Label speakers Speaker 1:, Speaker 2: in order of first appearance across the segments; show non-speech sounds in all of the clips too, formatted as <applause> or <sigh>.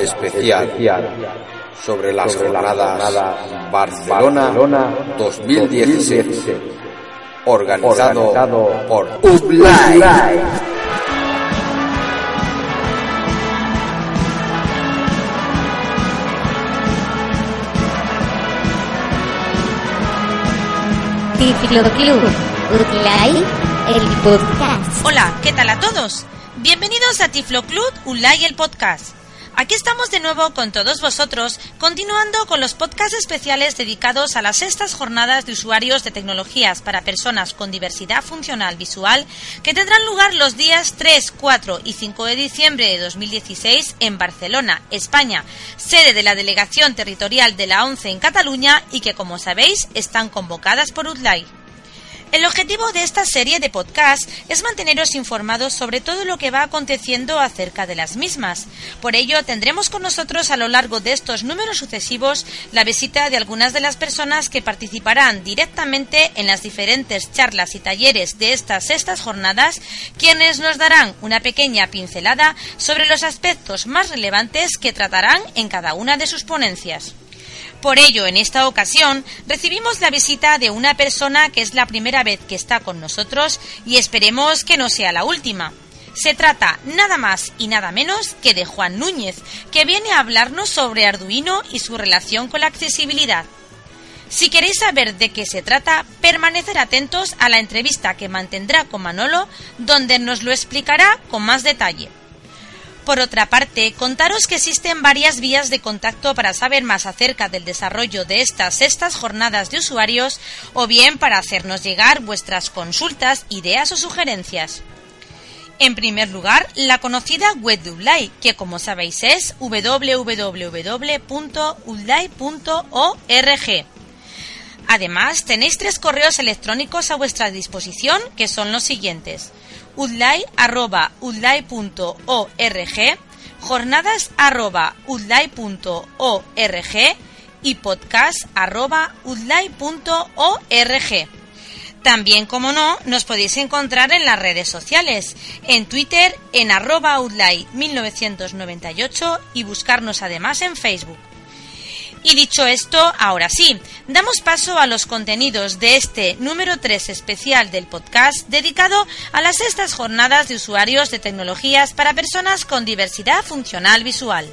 Speaker 1: especial sobre las jornadas Barcelona 2016, organizado por UPLAI.
Speaker 2: Tifloclub, Utlay, el podcast.
Speaker 3: Hola, ¿qué tal a todos? Bienvenidos a Tiflo Club, Ulay el podcast. Aquí estamos de nuevo con todos vosotros, continuando con los podcasts especiales dedicados a las sextas jornadas de usuarios de tecnologías para personas con diversidad funcional visual que tendrán lugar los días 3, 4 y 5 de diciembre de 2016 en Barcelona, España, sede de la Delegación Territorial de la ONCE en Cataluña y que, como sabéis, están convocadas por UTLAI. El objetivo de esta serie de podcasts es manteneros informados sobre todo lo que va aconteciendo acerca de las mismas. Por ello, tendremos con nosotros a lo largo de estos números sucesivos la visita de algunas de las personas que participarán directamente en las diferentes charlas y talleres de estas sextas jornadas, quienes nos darán una pequeña pincelada sobre los aspectos más relevantes que tratarán en cada una de sus ponencias. Por ello, en esta ocasión, recibimos la visita de una persona que es la primera vez que está con nosotros y esperemos que no sea la última. Se trata nada más y nada menos que de Juan Núñez, que viene a hablarnos sobre Arduino y su relación con la accesibilidad. Si queréis saber de qué se trata, permanecer atentos a la entrevista que mantendrá con Manolo, donde nos lo explicará con más detalle. Por otra parte, contaros que existen varias vías de contacto para saber más acerca del desarrollo de estas sextas jornadas de usuarios o bien para hacernos llegar vuestras consultas, ideas o sugerencias. En primer lugar, la conocida web de Udlai, que como sabéis es www.udlai.org. Además, tenéis tres correos electrónicos a vuestra disposición, que son los siguientes udlay.udlay.org, jornadas.udlay.org y podcast.udlay.org. También, como no, nos podéis encontrar en las redes sociales, en Twitter en arroba udlay 1998 y buscarnos además en Facebook. Y dicho esto, ahora sí, damos paso a los contenidos de este número 3 especial del podcast dedicado a las sextas jornadas de usuarios de tecnologías para personas con diversidad funcional visual.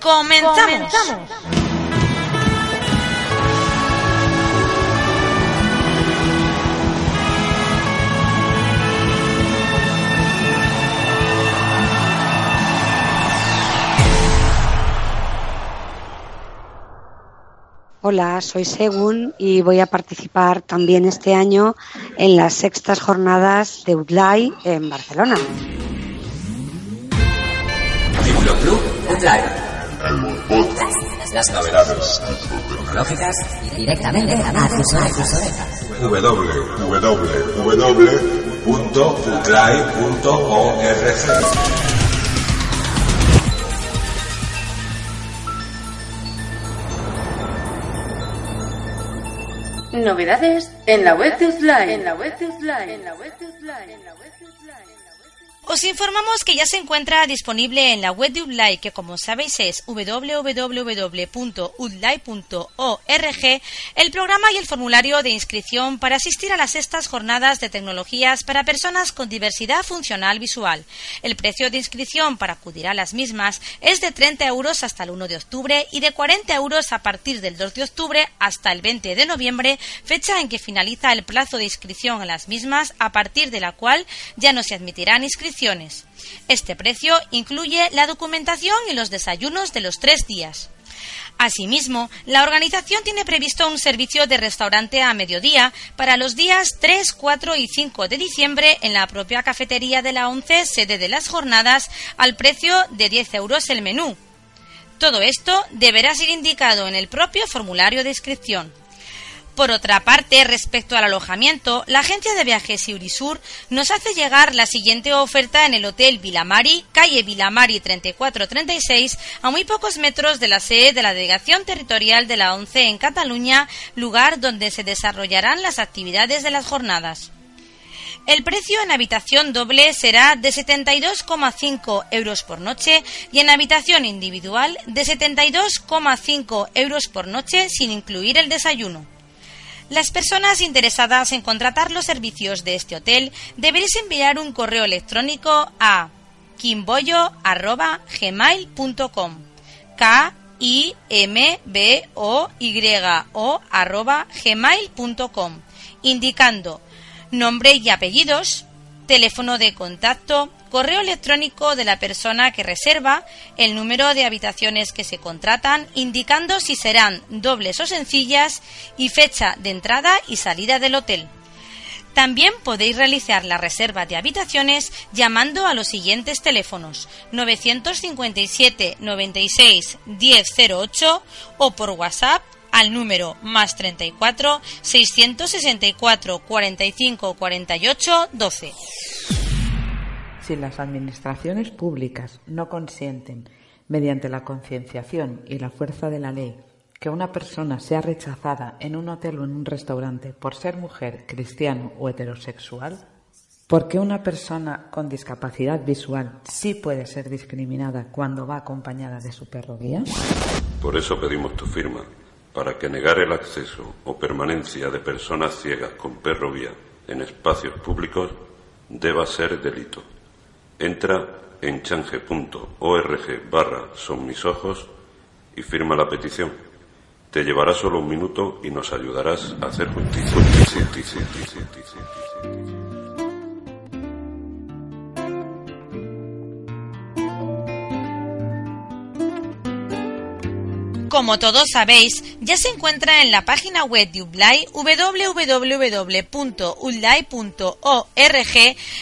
Speaker 3: ¡Comenzamos!
Speaker 4: Hola, soy Segun y voy a participar también este año en las sextas jornadas de UDLAI en Barcelona.
Speaker 5: Tifloclub Udlay. Las novedades tecnológicas
Speaker 2: Directamente a tus orejas.
Speaker 5: www.udlay.org.
Speaker 6: Novedades en la web de Uzlay. En la web de Uzlay. En la web de Uzlay. En la web de Uzlay.
Speaker 3: Os informamos que ya se encuentra disponible en la web de Udlay, que como sabéis es www.udlay.org, el programa y el formulario de inscripción para asistir a las sextas jornadas de tecnologías para personas con diversidad funcional visual. El precio de inscripción para acudir a las mismas es de 30 euros hasta el 1 de octubre y de 40 euros a partir del 2 de octubre hasta el 20 de noviembre, fecha en que finaliza el plazo de inscripción a las mismas, a partir de la cual ya no se admitirán inscripciones. Este precio incluye la documentación y los desayunos de los tres días. Asimismo, la organización tiene previsto un servicio de restaurante a mediodía para los días 3, 4 y 5 de diciembre en la propia cafetería de la ONCE, sede de las jornadas, al precio de 10 euros el menú. Todo esto deberá ser indicado en el propio formulario de inscripción. Por otra parte, respecto al alojamiento, la agencia de viajes Iurisur nos hace llegar la siguiente oferta en el Hotel Vilamari, calle Vilamari 3436, a muy pocos metros de la sede de la Delegación Territorial de la ONCE en Cataluña, lugar donde se desarrollarán las actividades de las jornadas. El precio en habitación doble será de 72,5 euros por noche y en habitación individual de 72,5 euros por noche sin incluir el desayuno. Las personas interesadas en contratar los servicios de este hotel deberéis enviar un correo electrónico a kimboyo@gmail.com. K i m b o y o gmail.com indicando nombre y apellidos, teléfono de contacto, correo electrónico de la persona que reserva, el número de habitaciones que se contratan, indicando si serán dobles o sencillas y fecha de entrada y salida del hotel. También podéis realizar la reserva de habitaciones llamando a los siguientes teléfonos 957 96 1008 o por WhatsApp al número más 34 664 45 48 12.
Speaker 7: Si las administraciones públicas no consienten, mediante la concienciación y la fuerza de la ley, que una persona sea rechazada en un hotel o en un restaurante por ser mujer, cristiano o heterosexual, ¿por qué una persona con discapacidad visual sí puede ser discriminada cuando va acompañada de su perro guía?
Speaker 8: Por eso pedimos tu firma, para que negar el acceso o permanencia de personas ciegas con perro guía en espacios públicos deba ser delito. Entra en change.org barra son mis ojos y firma la petición. Te llevará solo un minuto y nos ayudarás a hacer justicia.
Speaker 3: Como todos sabéis, ya se encuentra en la página web de UBLAI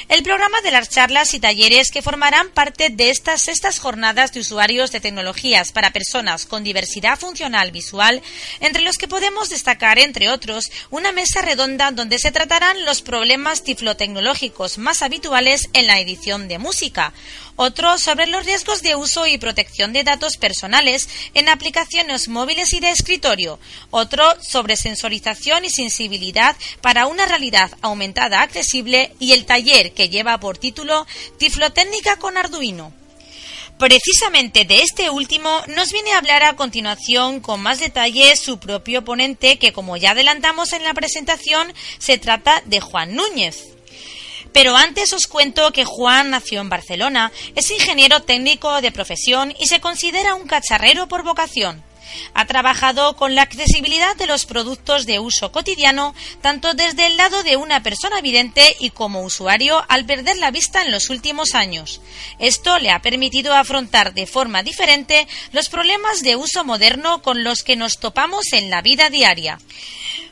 Speaker 3: el programa de las charlas y talleres que formarán parte de estas sextas jornadas de usuarios de tecnologías para personas con diversidad funcional visual, entre los que podemos destacar, entre otros, una mesa redonda donde se tratarán los problemas tiflotecnológicos más habituales en la edición de música, otro sobre los riesgos de uso y protección de datos personales en aplicaciones móviles y de escritorio, otro sobre sensorización y sensibilidad para una realidad aumentada accesible y el taller que lleva por título Tiflotécnica con Arduino. Precisamente de este último nos viene a hablar a continuación con más detalle su propio ponente que como ya adelantamos en la presentación se trata de Juan Núñez. Pero antes os cuento que Juan nació en Barcelona, es ingeniero técnico de profesión y se considera un cacharrero por vocación. Ha trabajado con la accesibilidad de los productos de uso cotidiano, tanto desde el lado de una persona vidente y como usuario al perder la vista en los últimos años. Esto le ha permitido afrontar de forma diferente los problemas de uso moderno con los que nos topamos en la vida diaria.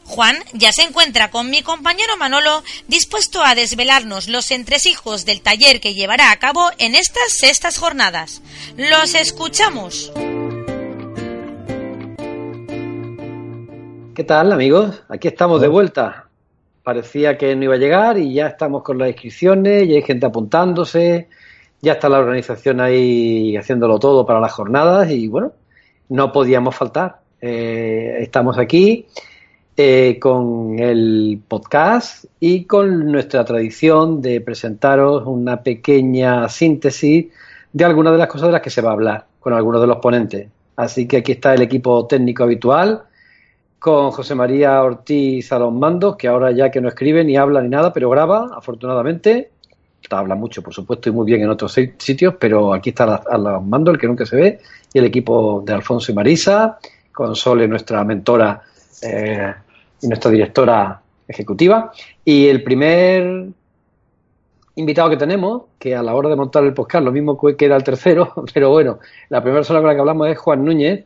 Speaker 3: Juan ya se encuentra con mi compañero Manolo dispuesto a desvelarnos los entresijos del taller que llevará a cabo en estas sextas jornadas. Los escuchamos.
Speaker 9: ¿Qué tal amigos? Aquí estamos de vuelta. Parecía que no iba a llegar y ya estamos con las inscripciones, ya hay gente apuntándose, ya está la organización ahí haciéndolo todo para las jornadas y bueno, no podíamos faltar. Eh, estamos aquí eh, con el podcast y con nuestra tradición de presentaros una pequeña síntesis de algunas de las cosas de las que se va a hablar con algunos de los ponentes. Así que aquí está el equipo técnico habitual con José María Ortiz a los mandos, que ahora ya que no escribe ni habla ni nada, pero graba, afortunadamente. Habla mucho, por supuesto, y muy bien en otros sitios, pero aquí está a los mandos, el que nunca se ve, y el equipo de Alfonso y Marisa, con Sole, nuestra mentora eh, y nuestra directora ejecutiva. Y el primer invitado que tenemos, que a la hora de montar el podcast, lo mismo que era el tercero, <laughs> pero bueno, la primera persona con la que hablamos es Juan Núñez,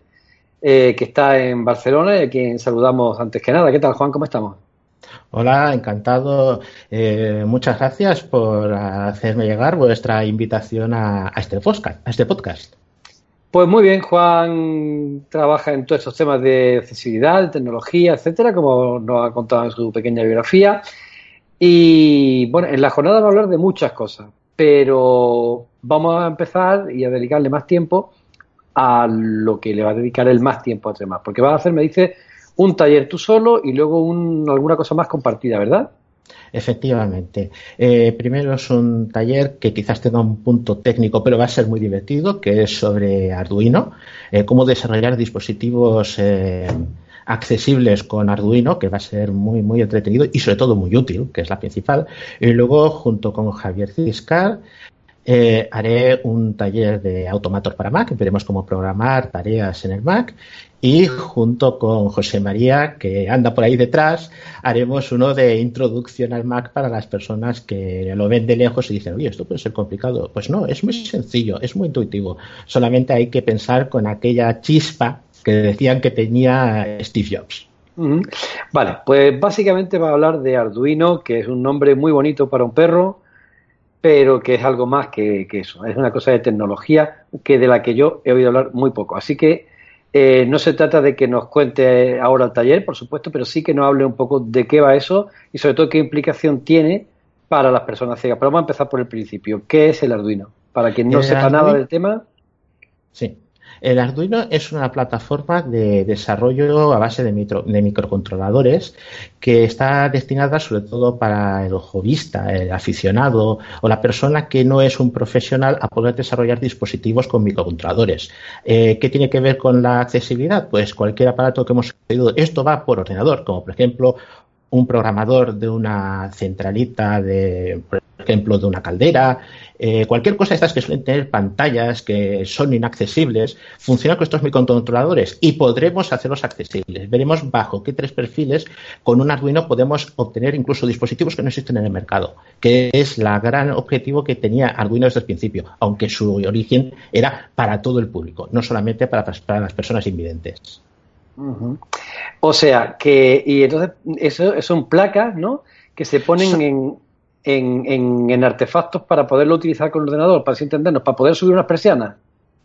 Speaker 9: eh, que está en Barcelona y a quien saludamos antes que nada. ¿Qué tal, Juan? ¿Cómo estamos?
Speaker 10: Hola, encantado. Eh, muchas gracias por hacerme llegar vuestra invitación a, este podcast, a este podcast.
Speaker 9: Pues muy bien, Juan trabaja en todos estos temas de accesibilidad, de tecnología, etcétera, como nos ha contado en su pequeña biografía. Y bueno, en la jornada va a hablar de muchas cosas, pero vamos a empezar y a dedicarle más tiempo a lo que le va a dedicar el más tiempo a temas. Porque vas a hacer, me dice, un taller tú solo y luego un, alguna cosa más compartida, ¿verdad?
Speaker 10: Efectivamente. Eh, primero es un taller que quizás tenga un punto técnico, pero va a ser muy divertido, que es sobre Arduino, eh, cómo desarrollar dispositivos eh, accesibles con Arduino, que va a ser muy, muy entretenido y sobre todo muy útil, que es la principal. Y luego, junto con Javier Ciscar, eh, haré un taller de Automator para Mac, veremos cómo programar tareas en el Mac y junto con José María, que anda por ahí detrás, haremos uno de introducción al Mac para las personas que lo ven de lejos y dicen, oye, esto puede ser complicado. Pues no, es muy sencillo, es muy intuitivo. Solamente hay que pensar con aquella chispa que decían que tenía Steve Jobs.
Speaker 9: Vale, pues básicamente va a hablar de Arduino, que es un nombre muy bonito para un perro, pero que es algo más que, eso. Es una cosa de tecnología que de la que yo he oído hablar muy poco. Así que eh, no se trata de que nos cuente ahora el taller, por supuesto, pero sí que nos hable un poco de qué va eso y sobre todo qué implicación tiene para las personas ciegas. Pero vamos a empezar por el principio. ¿Qué es el Arduino? Para quien no sepa nada del tema.
Speaker 10: Sí. El Arduino es una plataforma de desarrollo a base de, microcontroladores que está destinada sobre todo para el hobbyista, el aficionado o la persona que no es un profesional a poder desarrollar dispositivos con microcontroladores. Eh, ¿Qué tiene que ver con la accesibilidad? Pues cualquier aparato que hemos pedido, esto va por ordenador, como por ejemplo un programador de una centralita de, ejemplo, de una caldera, eh, cualquier cosa de estas que suelen tener pantallas que son inaccesibles, funciona con estos microcontroladores y podremos hacerlos accesibles. Veremos bajo qué tres perfiles con un Arduino podemos obtener incluso dispositivos que no existen en el mercado, que es la gran objetivo que tenía Arduino desde el principio, aunque su origen era para todo el público, no solamente para, para las personas invidentes.
Speaker 9: O sea, que, y entonces, eso son placas, ¿no? Que se ponen en, en, en, artefactos para poderlo utilizar con el ordenador, para así entendernos, para poder subir unas persianas.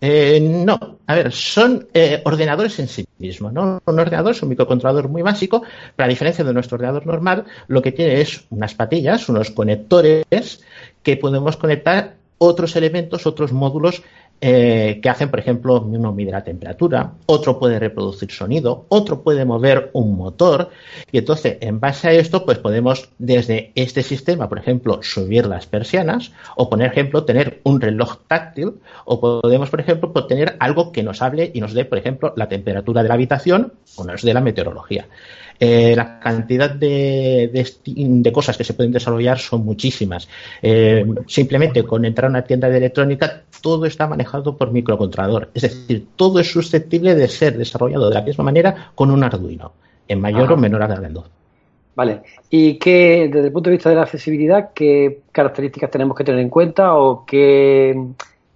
Speaker 10: Eh, no, a ver, son eh, ordenadores en sí mismos, ¿no? Un ordenador es un microcontrolador muy básico, pero a diferencia de nuestro ordenador normal, lo que tiene es unas patillas, unos conectores que podemos conectar otros elementos, otros módulos eh, que hacen, por ejemplo, uno mide la temperatura, otro puede reproducir sonido, otro puede mover un motor y entonces en base a esto pues podemos desde este sistema, por ejemplo, subir las persianas o, por ejemplo, tener un reloj táctil o podemos, por ejemplo, tener algo que nos hable y nos dé, por ejemplo, la temperatura de la habitación o nos dé la meteorología. Eh, la cantidad de, de, cosas que se pueden desarrollar son muchísimas. Eh, simplemente con entrar a una tienda de electrónica, todo está manejado por microcontrolador. Es decir, todo es susceptible de ser desarrollado de la misma manera con un Arduino, en mayor o menor grado.
Speaker 9: Vale. ¿Y qué, desde el punto de vista de la accesibilidad, qué características tenemos que tener en cuenta o qué,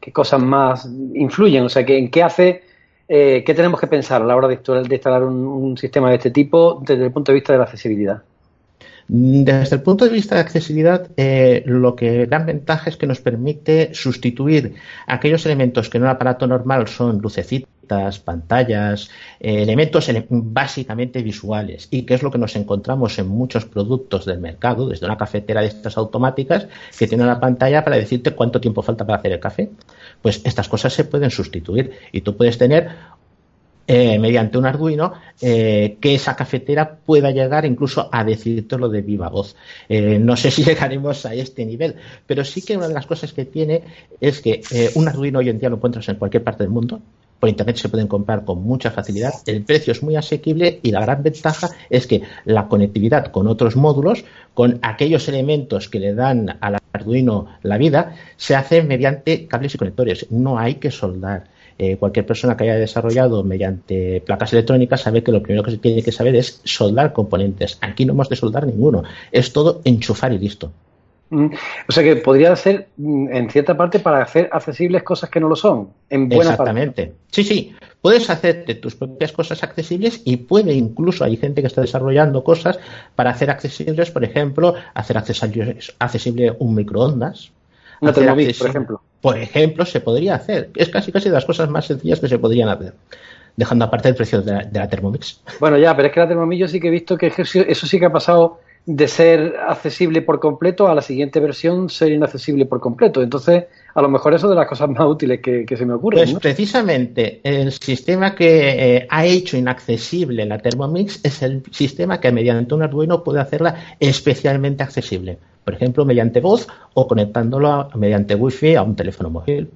Speaker 9: qué cosas más influyen? O sea, ¿en qué hace eh, ¿qué tenemos que pensar a la hora de instalar, un, sistema de este tipo desde el punto de vista de la accesibilidad?
Speaker 10: Desde el punto de vista de accesibilidad, eh, lo que dan ventaja es que nos permite sustituir aquellos elementos que en un aparato normal son lucecitas, pantallas, eh, elementos básicamente visuales, y que es lo que nos encontramos en muchos productos del mercado, desde una cafetera de estas automáticas que tiene una pantalla para decirte cuánto tiempo falta para hacer el café. Pues estas cosas se pueden sustituir y tú puedes tener eh, mediante un Arduino eh, que esa cafetera pueda llegar incluso a decírtelo de viva voz. No sé <laughs> si llegaremos a este nivel, pero sí que una de las cosas que tiene es que un Arduino hoy en día lo encuentras en cualquier parte del mundo. Por internet se pueden comprar con mucha facilidad, el precio es muy asequible y la gran ventaja es que la conectividad con otros módulos, con aquellos elementos que le dan al Arduino la vida, se hace mediante cables y conectores. No hay que soldar. Eh, cualquier persona que haya desarrollado mediante placas electrónicas sabe que lo primero que se tiene que saber es soldar componentes. Aquí no hemos de soldar ninguno. Es todo enchufar y listo.
Speaker 9: Mm. O sea que podría ser, mm, en cierta parte, para hacer accesibles cosas que no lo son. En buena
Speaker 10: Exactamente. Sí, sí. Puedes hacerte tus propias cosas accesibles y puede incluso, hay gente que está desarrollando cosas para hacer accesibles, por ejemplo, hacer accesible, un microondas.
Speaker 9: Una por ejemplo.
Speaker 10: Por ejemplo, se podría hacer. Es casi casi de las cosas más sencillas que se podrían hacer dejando aparte el precio de la, Thermomix.
Speaker 9: Bueno, ya, pero es que la Thermomix yo sí que he visto que eso sí que ha pasado de ser accesible por completo a la siguiente versión ser inaccesible por completo. Entonces, a lo mejor eso es de las cosas más útiles que, se me ocurren.
Speaker 10: Pues precisamente el sistema que eh, ha hecho inaccesible la Thermomix es el sistema que mediante un Arduino puede hacerla especialmente accesible. Por ejemplo, mediante voz o conectándolo mediante Wi-Fi a un teléfono móvil.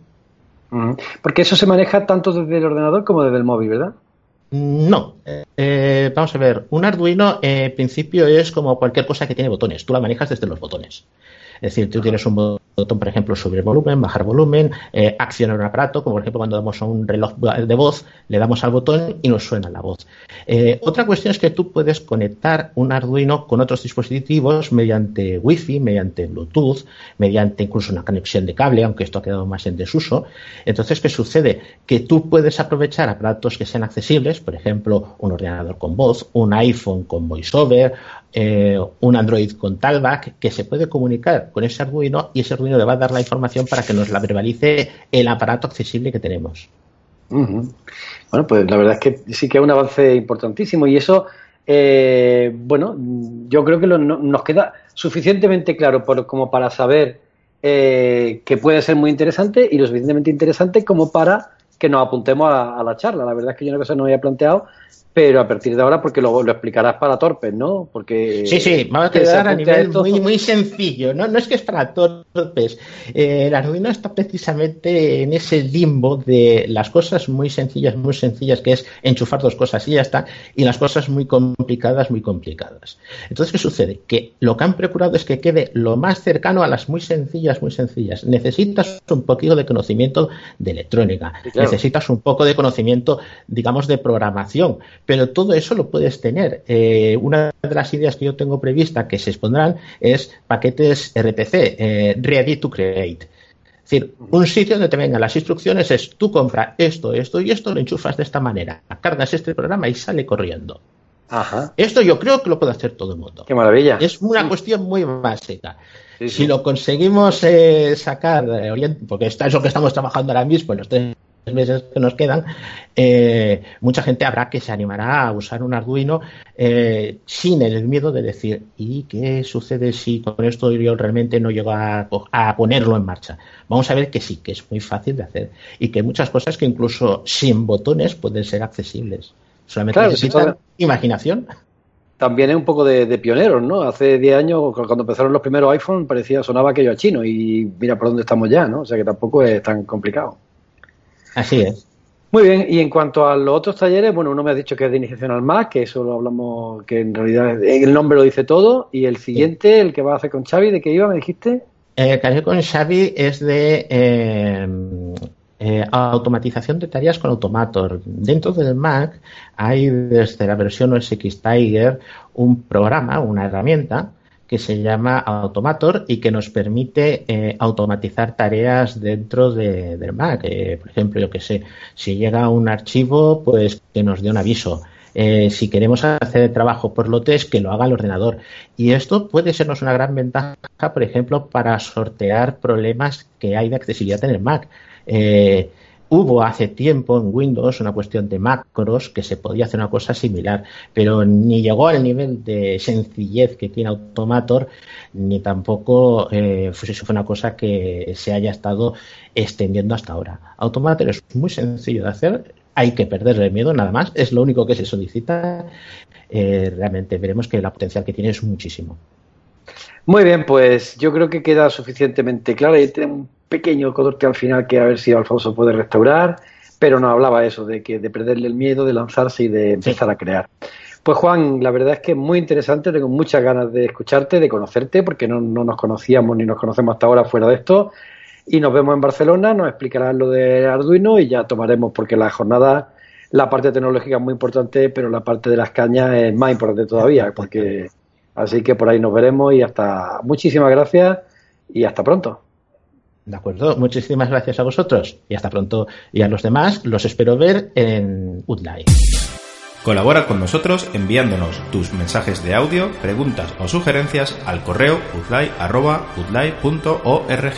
Speaker 9: Porque eso se maneja tanto desde el ordenador como desde el móvil, ¿verdad?
Speaker 10: No, eh, vamos a ver, un Arduino en principio es como cualquier cosa que tiene botones, tú la manejas desde los botones. Es decir, tú tienes un botón, por ejemplo, subir volumen, bajar volumen, eh, accionar un aparato, como por ejemplo cuando damos a un reloj de voz, le damos al botón y nos suena la voz. Eh, otra cuestión es que tú puedes conectar un Arduino con otros dispositivos mediante Wi-Fi, mediante Bluetooth, mediante incluso una conexión de cable, aunque esto ha quedado más en desuso. Entonces, ¿qué sucede? Que tú puedes aprovechar aparatos que sean accesibles, por ejemplo, un ordenador con voz, un iPhone con VoiceOver, eh, un Android con Talback, que se puede comunicar con ese Arduino y ese Arduino le va a dar la información para que nos la verbalice el aparato accesible que tenemos.
Speaker 9: Bueno, pues la verdad es que sí que es un avance importantísimo y eso, eh, bueno, yo creo que nos queda suficientemente claro como para saber eh, que puede ser muy interesante y lo suficientemente interesante como para que nos apuntemos a, a, la charla. La verdad es que yo una cosa no había planteado pero a partir de ahora porque lo, lo explicarás para torpes, ¿no? Porque
Speaker 10: sí, sí, vamos a quedar a nivel muy, muy sencillo, ¿no? No es que es para torpes. Eh, el Arduino está precisamente en ese limbo de las cosas muy sencillas, muy sencillas, que es enchufar dos cosas y ya está, y las cosas muy complicadas, muy complicadas. Entonces, ¿qué sucede? Que lo que han procurado es que quede lo más cercano a las muy sencillas, muy sencillas. Necesitas un poquito de conocimiento de electrónica, necesitas un poco de conocimiento, digamos, de programación pero todo eso lo puedes tener. Eh, una de las ideas que yo tengo prevista que se expondrán es paquetes RPC, eh, Ready to Create. Es decir, un sitio donde te vengan las instrucciones es tú compra esto, esto y esto, lo enchufas de esta manera, cargas este programa y sale corriendo. Ajá. Esto yo creo que lo puede hacer todo el mundo.
Speaker 9: Qué maravilla.
Speaker 10: Es una cuestión muy básica. Si lo conseguimos eh, sacar, porque está eso que estamos trabajando ahora mismo en los tres meses que nos quedan, eh, mucha gente habrá que se animará a usar un Arduino eh, sin el miedo de decir, ¿y qué sucede si con esto yo realmente no llego a, ponerlo en marcha? Vamos a ver que sí, que es muy fácil de hacer y que muchas cosas que incluso sin botones pueden ser accesibles. Solamente necesitan imaginación.
Speaker 9: También es un poco de, de pioneros, ¿no? Hace 10 años, cuando empezaron los primeros iPhone, parecía, sonaba aquello a chino y mira por dónde estamos ya, ¿no? O sea que tampoco es tan complicado.
Speaker 10: Así es.
Speaker 9: Muy bien, y en cuanto a los otros talleres, bueno, uno me ha dicho que es de iniciación al MAC, que eso lo hablamos, que en realidad el nombre lo dice todo, y el siguiente, el que va a hacer con Xavi, ¿de qué iba, me dijiste?
Speaker 10: El que con Xavi es de eh, eh, automatización de tareas con Automator. Dentro del Mac hay desde la versión OS X Tiger un programa, una herramienta, que se llama Automator y que nos permite eh, automatizar tareas dentro de, del Mac. Eh, por ejemplo, yo que sé, si llega un archivo, pues que nos dé un aviso. Eh, si queremos hacer trabajo por lotes, que lo haga el ordenador. Y esto puede sernos una gran ventaja, por ejemplo, para sortear problemas que hay de accesibilidad en el Mac. Hubo hace tiempo en Windows una cuestión de macros que se podía hacer una cosa similar, pero ni llegó al nivel de sencillez que tiene Automator, ni tampoco eh, fue, una cosa que se haya estado extendiendo hasta ahora. Automator es muy sencillo de hacer, hay que perderle miedo nada más, es lo único que se solicita. Eh, realmente veremos que la potencial que tiene es muchísimo.
Speaker 9: Muy bien, pues yo creo que queda suficientemente claro. Y tenemos pequeño corte al final que a ver si Alfonso puede restaurar, pero no hablaba eso de que de perderle el miedo, de lanzarse y de empezar a crear. Pues Juan, la verdad es que es muy interesante, tengo muchas ganas de escucharte, de conocerte, porque no, nos conocíamos ni nos conocemos hasta ahora fuera de esto. Y nos vemos en Barcelona, nos explicarás lo de Arduino y ya tomaremos, porque la jornada, la parte tecnológica es muy importante, pero la parte de las cañas es más importante todavía, porque así que por ahí nos veremos y hasta muchísimas gracias y hasta pronto.
Speaker 10: De acuerdo, muchísimas gracias a vosotros y hasta pronto. Y a los demás los espero ver en Udlai.
Speaker 11: Colabora con nosotros enviándonos tus mensajes de audio, preguntas o sugerencias al correo udlai.udlai.org.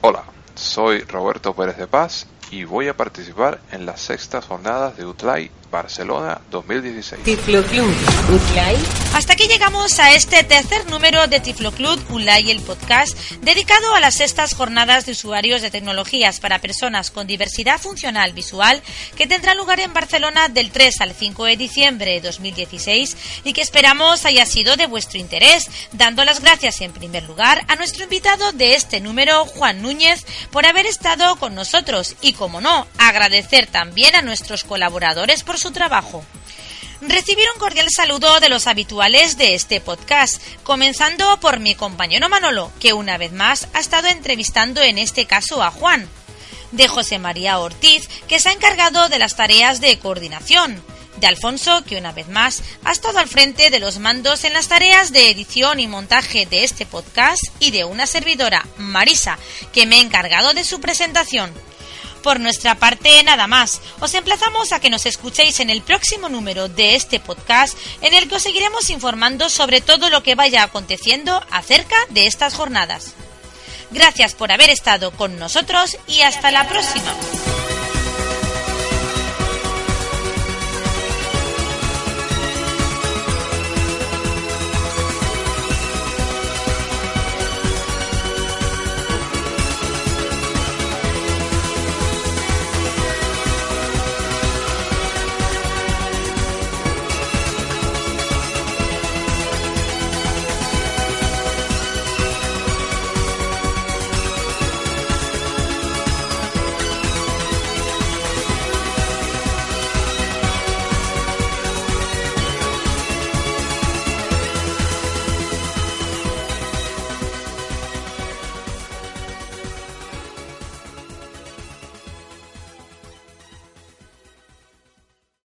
Speaker 12: Hola, soy Roberto Pérez de Paz y voy a participar en las sextas jornadas de UTLAI Barcelona 2016.
Speaker 3: Tiflo Club Hasta aquí llegamos a este tercer número de Tiflo Club Ulay, el podcast dedicado a las sextas jornadas de usuarios de tecnologías para personas con diversidad funcional visual que tendrán lugar en Barcelona del 3 al 5 de diciembre de 2016 y que esperamos haya sido de vuestro interés, dando las gracias en primer lugar a nuestro invitado de este número, Juan Núñez, por haber estado con nosotros y, como no, agradecer también a nuestros colaboradores por su trabajo. Recibir un cordial saludo de los habituales de este podcast, comenzando por mi compañero Manolo, que una vez más ha estado entrevistando en este caso a Juan, de José María Ortiz, que se ha encargado de las tareas de coordinación, de Alfonso, que una vez más ha estado al frente de los mandos en las tareas de edición y montaje de este podcast, y de una servidora, Marisa, que me he encargado de su presentación. Por nuestra parte, nada más. Os emplazamos a que nos escuchéis en el próximo número de este podcast, en el que os seguiremos informando sobre todo lo que vaya aconteciendo acerca de estas jornadas. Gracias por haber estado con nosotros y hasta la próxima.